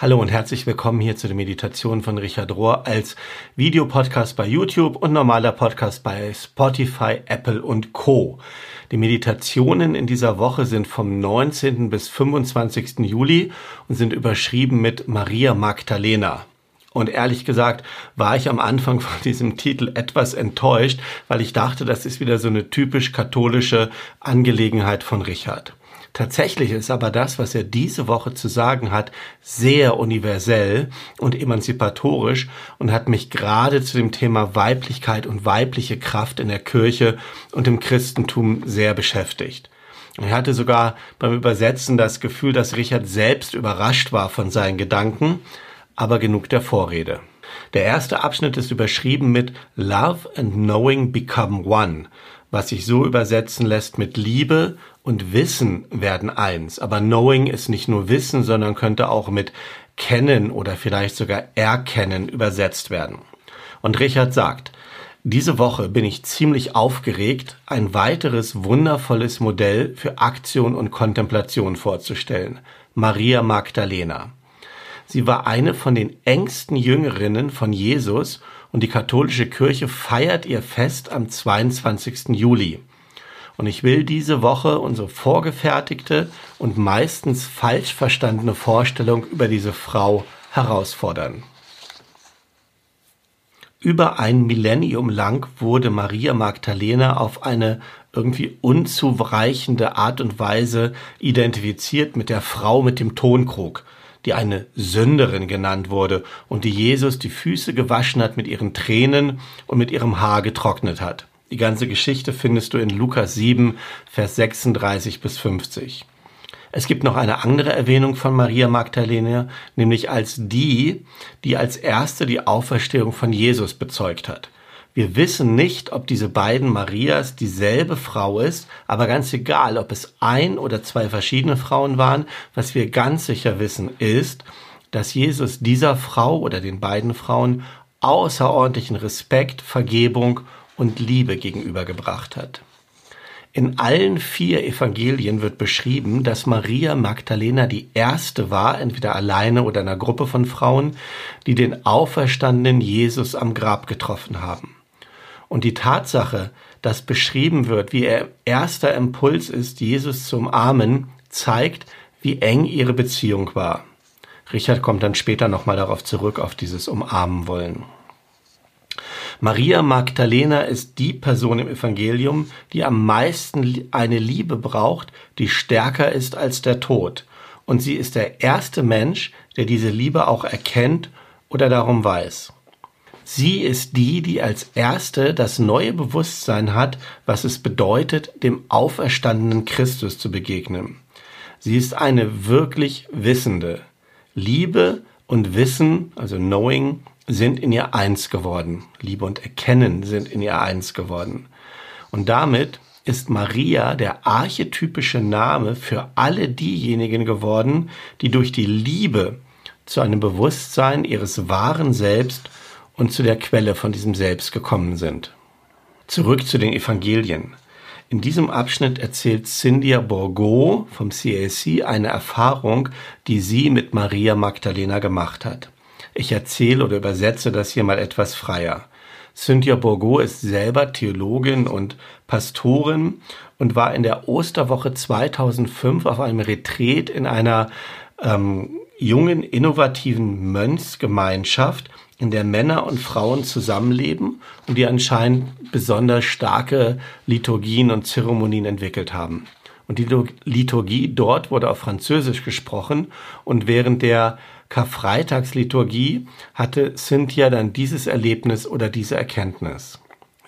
Hallo und herzlich willkommen hier zu der Meditation von Richard Rohr als Videopodcast bei YouTube und normaler Podcast bei Spotify, Apple und Co. Die Meditationen in dieser Woche sind vom 19. bis 25. Juli und sind überschrieben mit Maria Magdalena. Und ehrlich gesagt war ich am Anfang von diesem Titel etwas enttäuscht, weil ich dachte, das ist wieder so eine typisch katholische Angelegenheit von Richard. Tatsächlich ist aber das, was er diese Woche zu sagen hat, sehr universell und emanzipatorisch und hat mich gerade zu dem Thema Weiblichkeit und weibliche Kraft in der Kirche und im Christentum sehr beschäftigt. Er hatte sogar beim Übersetzen das Gefühl, dass Richard selbst überrascht war von seinen Gedanken, aber genug der Vorrede. Der erste Abschnitt ist überschrieben mit Love and Knowing Become One, was sich so übersetzen lässt mit Liebe und Wissen werden eins. Aber Knowing ist nicht nur Wissen, sondern könnte auch mit Kennen oder vielleicht sogar Erkennen übersetzt werden. Und Richard sagt, diese Woche bin ich ziemlich aufgeregt, ein weiteres wundervolles Modell für Aktion und Kontemplation vorzustellen. Maria Magdalena. Sie war eine von den engsten Jüngerinnen von Jesus und die katholische Kirche feiert ihr Fest am 22. Juli. Und ich will diese Woche unsere vorgefertigte und meistens falsch verstandene Vorstellung über diese Frau herausfordern. Über ein Millennium lang wurde Maria Magdalena auf eine irgendwie unzureichende Art und Weise identifiziert mit der Frau mit dem Tonkrug, die eine Sünderin genannt wurde und die Jesus die Füße gewaschen hat mit ihren Tränen und mit ihrem Haar getrocknet hat. Die ganze Geschichte findest du in Lukas 7, Vers 36 bis 50. Es gibt noch eine andere Erwähnung von Maria Magdalena, nämlich als die, die als erste die Auferstehung von Jesus bezeugt hat. Wir wissen nicht, ob diese beiden Marias dieselbe Frau ist, aber ganz egal, ob es ein oder zwei verschiedene Frauen waren, was wir ganz sicher wissen ist, dass Jesus dieser Frau oder den beiden Frauen außerordentlichen Respekt, Vergebung und Liebe gegenübergebracht hat. In allen vier Evangelien wird beschrieben, dass Maria Magdalena die erste war, entweder alleine oder einer Gruppe von Frauen, die den auferstandenen Jesus am Grab getroffen haben. Und die Tatsache, dass beschrieben wird, wie er erster Impuls ist, Jesus zu umarmen, zeigt, wie eng ihre Beziehung war. Richard kommt dann später nochmal darauf zurück, auf dieses Umarmen wollen. Maria Magdalena ist die Person im Evangelium, die am meisten eine Liebe braucht, die stärker ist als der Tod. Und sie ist der erste Mensch, der diese Liebe auch erkennt oder darum weiß. Sie ist die, die als erste das neue Bewusstsein hat, was es bedeutet, dem auferstandenen Christus zu begegnen. Sie ist eine wirklich Wissende. Liebe und Wissen, also Knowing, sind in ihr eins geworden. Liebe und Erkennen sind in ihr eins geworden. Und damit ist Maria der archetypische Name für alle diejenigen geworden, die durch die Liebe zu einem Bewusstsein ihres wahren Selbst und zu der Quelle von diesem Selbst gekommen sind. Zurück zu den Evangelien. In diesem Abschnitt erzählt Cynthia Bourgot vom CAC eine Erfahrung, die sie mit Maria Magdalena gemacht hat. Ich erzähle oder übersetze das hier mal etwas freier. Cynthia Bourgot ist selber Theologin und Pastorin und war in der Osterwoche 2005 auf einem Retreat in einer ähm, jungen, innovativen Mönchsgemeinschaft, in der Männer und Frauen zusammenleben und die anscheinend besonders starke Liturgien und Zeremonien entwickelt haben. Und die Liturgie dort wurde auf Französisch gesprochen und während der Karfreitagsliturgie hatte Cynthia dann dieses Erlebnis oder diese Erkenntnis.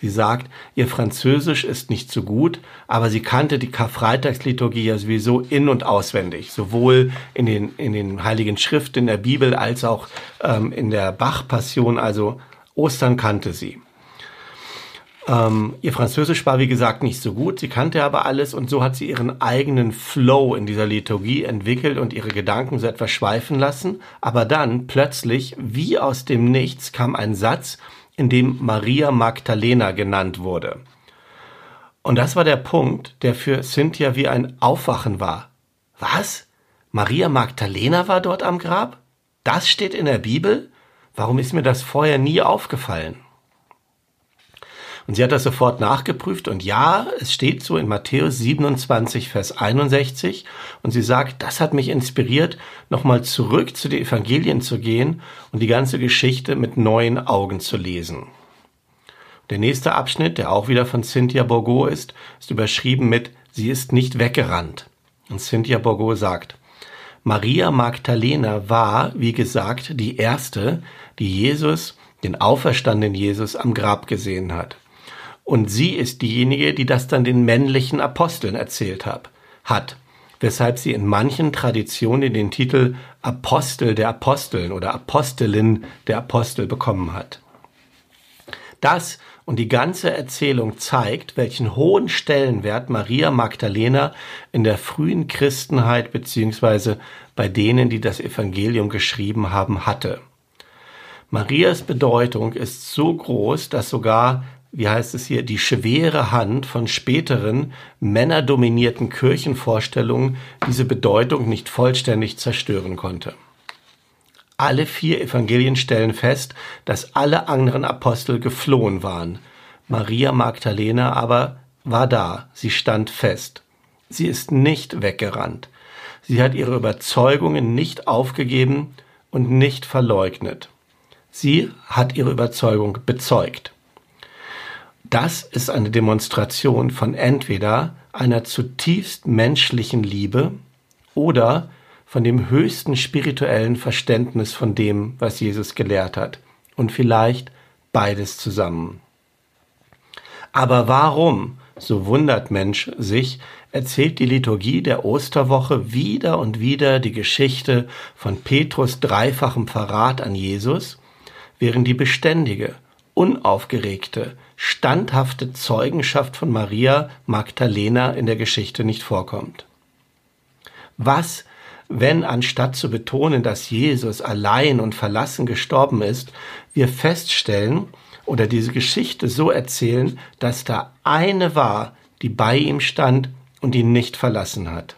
Sie sagt, ihr Französisch ist nicht so gut, aber sie kannte die Karfreitagsliturgie ja sowieso in- und auswendig, sowohl in den, in den Heiligen Schriften in der Bibel als auch ähm, in der Bach-Passion, also Ostern kannte sie. Ähm, ihr Französisch war, wie gesagt, nicht so gut. Sie kannte aber alles und so hat sie ihren eigenen Flow in dieser Liturgie entwickelt und ihre Gedanken so etwas schweifen lassen. Aber dann plötzlich, wie aus dem Nichts, kam ein Satz, in dem Maria Magdalena genannt wurde. Und das war der Punkt, der für Cynthia wie ein Aufwachen war. Was? Maria Magdalena war dort am Grab? Das steht in der Bibel? Warum ist mir das vorher nie aufgefallen? Und sie hat das sofort nachgeprüft und ja, es steht so in Matthäus 27, Vers 61 und sie sagt, das hat mich inspiriert, nochmal zurück zu den Evangelien zu gehen und die ganze Geschichte mit neuen Augen zu lesen. Der nächste Abschnitt, der auch wieder von Cynthia Bourgo ist, ist überschrieben mit Sie ist nicht weggerannt. Und Cynthia Bourgo sagt, Maria Magdalena war, wie gesagt, die erste, die Jesus, den auferstandenen Jesus, am Grab gesehen hat. Und sie ist diejenige, die das dann den männlichen Aposteln erzählt hat, hat, weshalb sie in manchen Traditionen den Titel Apostel der Aposteln oder Apostelin der Apostel bekommen hat. Das und die ganze Erzählung zeigt, welchen hohen Stellenwert Maria Magdalena in der frühen Christenheit beziehungsweise bei denen, die das Evangelium geschrieben haben, hatte. Marias Bedeutung ist so groß, dass sogar wie heißt es hier, die schwere Hand von späteren männerdominierten Kirchenvorstellungen diese Bedeutung nicht vollständig zerstören konnte. Alle vier Evangelien stellen fest, dass alle anderen Apostel geflohen waren. Maria Magdalena aber war da, sie stand fest. Sie ist nicht weggerannt. Sie hat ihre Überzeugungen nicht aufgegeben und nicht verleugnet. Sie hat ihre Überzeugung bezeugt. Das ist eine Demonstration von entweder einer zutiefst menschlichen Liebe oder von dem höchsten spirituellen Verständnis von dem, was Jesus gelehrt hat. Und vielleicht beides zusammen. Aber warum, so wundert Mensch sich, erzählt die Liturgie der Osterwoche wieder und wieder die Geschichte von Petrus dreifachem Verrat an Jesus, während die beständige, unaufgeregte, standhafte Zeugenschaft von Maria Magdalena in der Geschichte nicht vorkommt. Was, wenn anstatt zu betonen, dass Jesus allein und verlassen gestorben ist, wir feststellen oder diese Geschichte so erzählen, dass da eine war, die bei ihm stand und ihn nicht verlassen hat.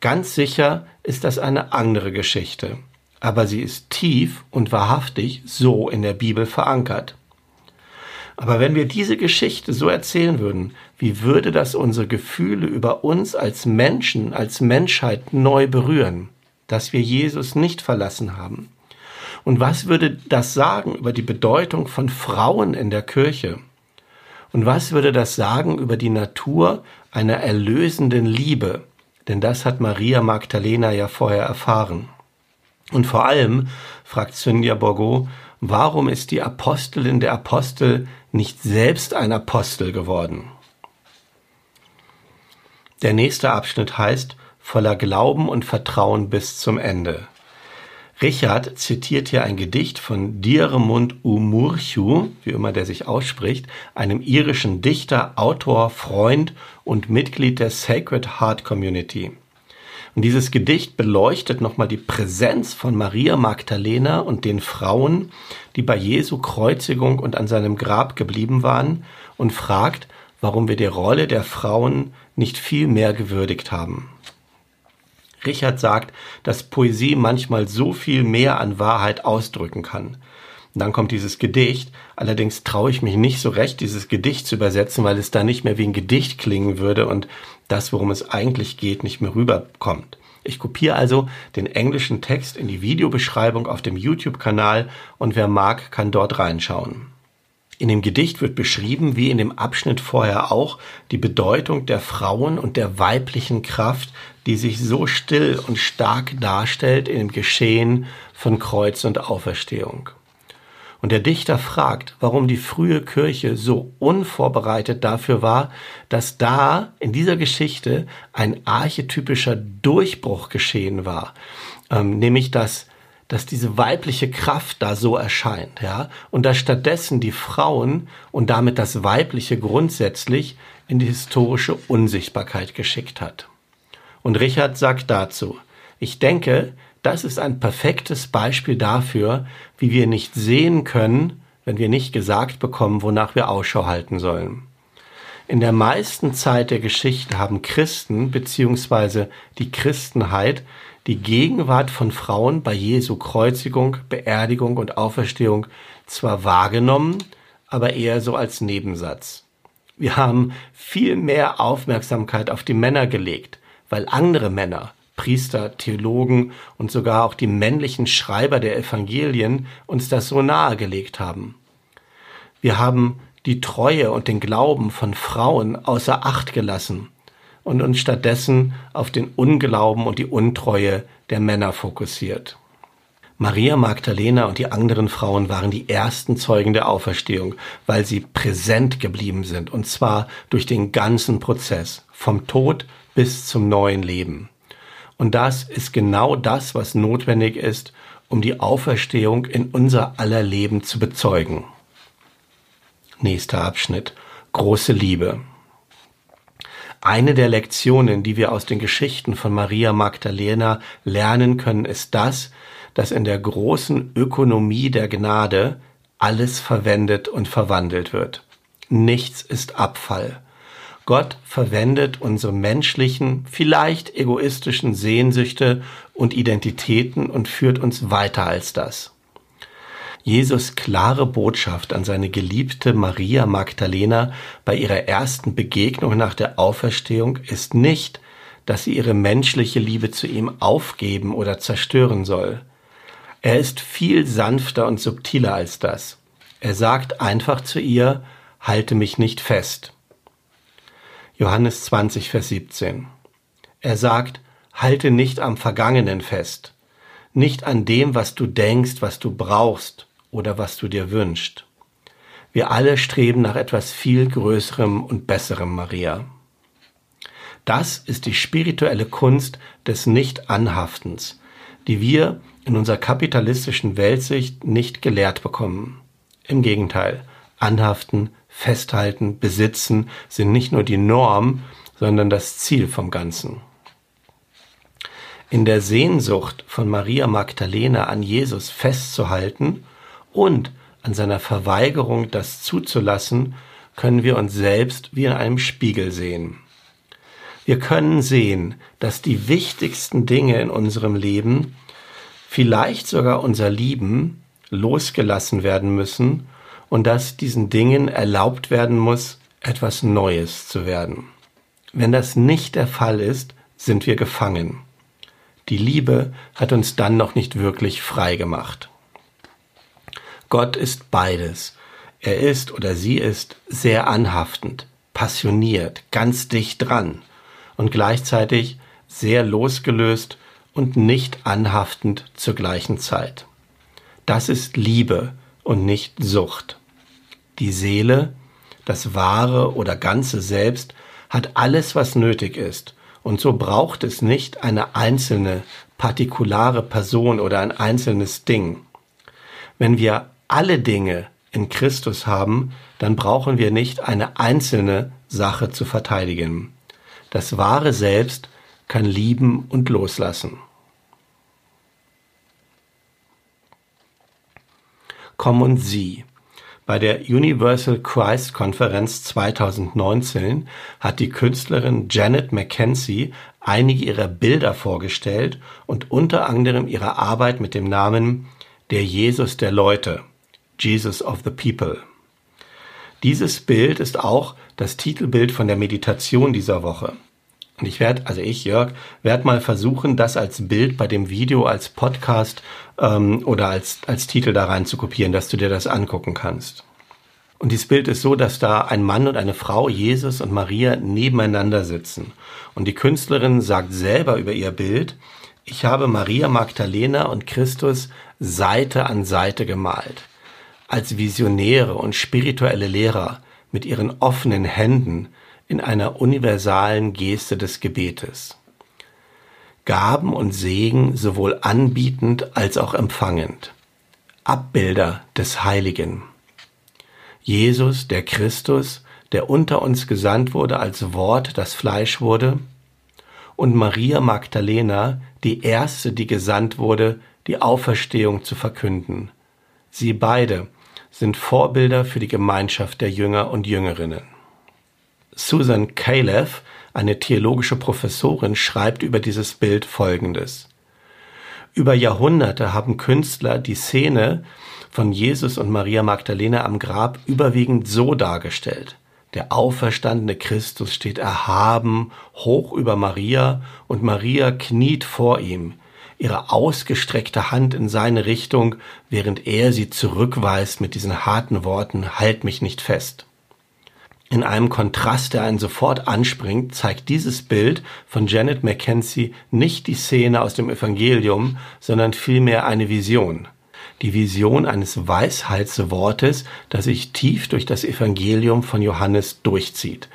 Ganz sicher ist das eine andere Geschichte, aber sie ist tief und wahrhaftig so in der Bibel verankert. Aber wenn wir diese Geschichte so erzählen würden, wie würde das unsere Gefühle über uns als Menschen, als Menschheit neu berühren, dass wir Jesus nicht verlassen haben? Und was würde das sagen über die Bedeutung von Frauen in der Kirche? Und was würde das sagen über die Natur einer erlösenden Liebe? Denn das hat Maria Magdalena ja vorher erfahren. Und vor allem, fragt Cynthia Borgo, warum ist die Apostelin der Apostel nicht selbst ein Apostel geworden? Der nächste Abschnitt heißt voller Glauben und Vertrauen bis zum Ende. Richard zitiert hier ein Gedicht von Diarmund Umurchu, wie immer der sich ausspricht, einem irischen Dichter, Autor, Freund und Mitglied der Sacred Heart Community. Und dieses Gedicht beleuchtet nochmal die Präsenz von Maria Magdalena und den Frauen, die bei Jesu Kreuzigung und an seinem Grab geblieben waren und fragt, warum wir die Rolle der Frauen nicht viel mehr gewürdigt haben. Richard sagt, dass Poesie manchmal so viel mehr an Wahrheit ausdrücken kann. Dann kommt dieses Gedicht. Allerdings traue ich mich nicht so recht, dieses Gedicht zu übersetzen, weil es da nicht mehr wie ein Gedicht klingen würde und das, worum es eigentlich geht, nicht mehr rüberkommt. Ich kopiere also den englischen Text in die Videobeschreibung auf dem YouTube-Kanal und wer mag, kann dort reinschauen. In dem Gedicht wird beschrieben, wie in dem Abschnitt vorher auch, die Bedeutung der Frauen und der weiblichen Kraft, die sich so still und stark darstellt dem Geschehen von Kreuz und Auferstehung. Und der Dichter fragt, warum die frühe Kirche so unvorbereitet dafür war, dass da in dieser Geschichte ein archetypischer Durchbruch geschehen war, ähm, nämlich dass dass diese weibliche Kraft da so erscheint, ja, und dass stattdessen die Frauen und damit das Weibliche grundsätzlich in die historische Unsichtbarkeit geschickt hat. Und Richard sagt dazu, ich denke, das ist ein perfektes Beispiel dafür, wie wir nicht sehen können, wenn wir nicht gesagt bekommen, wonach wir Ausschau halten sollen. In der meisten Zeit der Geschichte haben Christen bzw. die Christenheit die Gegenwart von Frauen bei Jesu Kreuzigung, Beerdigung und Auferstehung zwar wahrgenommen, aber eher so als Nebensatz. Wir haben viel mehr Aufmerksamkeit auf die Männer gelegt, weil andere Männer, Priester, Theologen und sogar auch die männlichen Schreiber der Evangelien uns das so nahegelegt haben. Wir haben die Treue und den Glauben von Frauen außer Acht gelassen und uns stattdessen auf den Unglauben und die Untreue der Männer fokussiert. Maria Magdalena und die anderen Frauen waren die ersten Zeugen der Auferstehung, weil sie präsent geblieben sind, und zwar durch den ganzen Prozess, vom Tod bis zum neuen Leben. Und das ist genau das, was notwendig ist, um die Auferstehung in unser aller Leben zu bezeugen. Nächster Abschnitt. Große Liebe. Eine der Lektionen, die wir aus den Geschichten von Maria Magdalena lernen können, ist das, dass in der großen Ökonomie der Gnade alles verwendet und verwandelt wird. Nichts ist Abfall. Gott verwendet unsere menschlichen, vielleicht egoistischen Sehnsüchte und Identitäten und führt uns weiter als das. Jesus klare Botschaft an seine geliebte Maria Magdalena bei ihrer ersten Begegnung nach der Auferstehung ist nicht, dass sie ihre menschliche Liebe zu ihm aufgeben oder zerstören soll. Er ist viel sanfter und subtiler als das. Er sagt einfach zu ihr, halte mich nicht fest. Johannes 20, Vers 17. Er sagt, halte nicht am Vergangenen fest, nicht an dem, was du denkst, was du brauchst oder was du dir wünschst. Wir alle streben nach etwas viel Größerem und Besserem, Maria. Das ist die spirituelle Kunst des Nicht-Anhaftens, die wir in unserer kapitalistischen Weltsicht nicht gelehrt bekommen. Im Gegenteil, anhaften, festhalten, besitzen sind nicht nur die Norm, sondern das Ziel vom Ganzen. In der Sehnsucht von Maria Magdalena an Jesus festzuhalten und an seiner Verweigerung, das zuzulassen, können wir uns selbst wie in einem Spiegel sehen. Wir können sehen, dass die wichtigsten Dinge in unserem Leben vielleicht sogar unser Lieben losgelassen werden müssen und dass diesen Dingen erlaubt werden muss, etwas Neues zu werden. Wenn das nicht der Fall ist, sind wir gefangen. Die Liebe hat uns dann noch nicht wirklich frei gemacht. Gott ist beides. Er ist oder sie ist sehr anhaftend, passioniert, ganz dicht dran und gleichzeitig sehr losgelöst und nicht anhaftend zur gleichen Zeit. Das ist Liebe und nicht Sucht. Die Seele, das wahre oder ganze Selbst, hat alles, was nötig ist, und so braucht es nicht eine einzelne, partikulare Person oder ein einzelnes Ding. Wenn wir alle Dinge in Christus haben, dann brauchen wir nicht eine einzelne Sache zu verteidigen. Das wahre Selbst kann lieben und loslassen. Komm und sieh. Bei der Universal Christ Konferenz 2019 hat die Künstlerin Janet McKenzie einige ihrer Bilder vorgestellt und unter anderem ihre Arbeit mit dem Namen Der Jesus der Leute, Jesus of the People. Dieses Bild ist auch das Titelbild von der Meditation dieser Woche. Und ich werde, also ich, Jörg, werde mal versuchen, das als Bild bei dem Video, als Podcast ähm, oder als, als Titel da rein zu kopieren, dass du dir das angucken kannst. Und dieses Bild ist so, dass da ein Mann und eine Frau, Jesus und Maria, nebeneinander sitzen. Und die Künstlerin sagt selber über ihr Bild, ich habe Maria Magdalena und Christus Seite an Seite gemalt. Als Visionäre und spirituelle Lehrer mit ihren offenen Händen in einer universalen Geste des Gebetes. Gaben und Segen sowohl anbietend als auch empfangend. Abbilder des Heiligen. Jesus, der Christus, der unter uns gesandt wurde als Wort, das Fleisch wurde, und Maria Magdalena, die erste, die gesandt wurde, die Auferstehung zu verkünden. Sie beide sind Vorbilder für die Gemeinschaft der Jünger und Jüngerinnen. Susan Caleff, eine theologische Professorin, schreibt über dieses Bild Folgendes. Über Jahrhunderte haben Künstler die Szene von Jesus und Maria Magdalena am Grab überwiegend so dargestellt. Der auferstandene Christus steht erhaben hoch über Maria und Maria kniet vor ihm, ihre ausgestreckte Hand in seine Richtung, während er sie zurückweist mit diesen harten Worten, halt mich nicht fest. In einem Kontrast, der einen sofort anspringt, zeigt dieses Bild von Janet Mackenzie nicht die Szene aus dem Evangelium, sondern vielmehr eine Vision. Die Vision eines Weisheitswortes, das sich tief durch das Evangelium von Johannes durchzieht.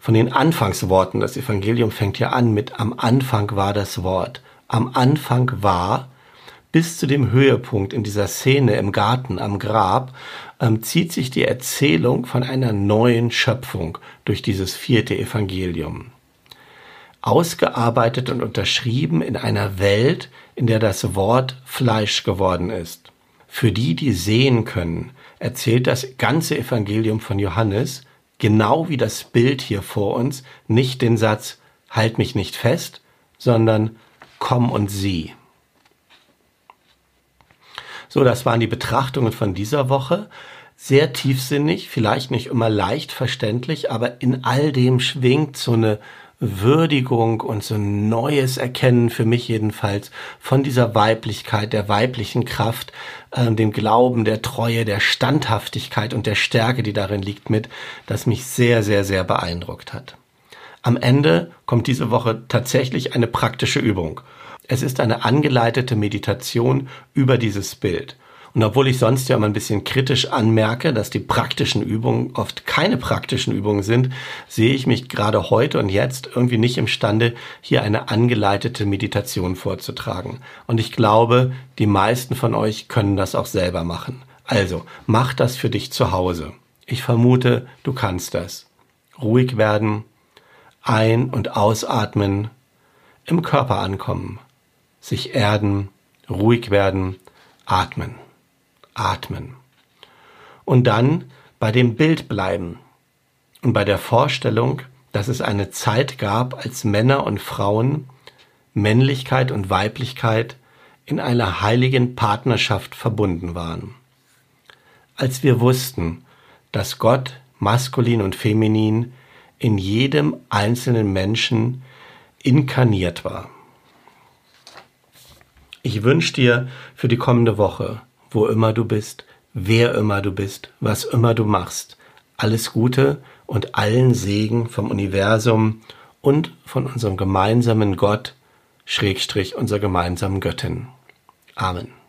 Von den Anfangsworten, das Evangelium fängt ja an mit am Anfang war das Wort. Am Anfang war bis zu dem Höhepunkt in dieser Szene im Garten am Grab ähm, zieht sich die Erzählung von einer neuen Schöpfung durch dieses vierte Evangelium. Ausgearbeitet und unterschrieben in einer Welt, in der das Wort Fleisch geworden ist. Für die, die sehen können, erzählt das ganze Evangelium von Johannes, genau wie das Bild hier vor uns, nicht den Satz Halt mich nicht fest, sondern Komm und sieh. So, das waren die Betrachtungen von dieser Woche. Sehr tiefsinnig, vielleicht nicht immer leicht verständlich, aber in all dem schwingt so eine Würdigung und so ein neues Erkennen für mich jedenfalls von dieser Weiblichkeit, der weiblichen Kraft, äh, dem Glauben, der Treue, der Standhaftigkeit und der Stärke, die darin liegt, mit, das mich sehr, sehr, sehr beeindruckt hat. Am Ende kommt diese Woche tatsächlich eine praktische Übung. Es ist eine angeleitete Meditation über dieses Bild. Und obwohl ich sonst ja immer ein bisschen kritisch anmerke, dass die praktischen Übungen oft keine praktischen Übungen sind, sehe ich mich gerade heute und jetzt irgendwie nicht imstande, hier eine angeleitete Meditation vorzutragen. Und ich glaube, die meisten von euch können das auch selber machen. Also, mach das für dich zu Hause. Ich vermute, du kannst das. Ruhig werden, ein- und ausatmen, im Körper ankommen sich erden, ruhig werden, atmen, atmen. Und dann bei dem Bild bleiben und bei der Vorstellung, dass es eine Zeit gab, als Männer und Frauen, Männlichkeit und Weiblichkeit in einer heiligen Partnerschaft verbunden waren. Als wir wussten, dass Gott maskulin und feminin in jedem einzelnen Menschen inkarniert war. Ich wünsche dir für die kommende Woche, wo immer du bist, wer immer du bist, was immer du machst, alles Gute und allen Segen vom Universum und von unserem gemeinsamen Gott, Schrägstrich unserer gemeinsamen Göttin. Amen.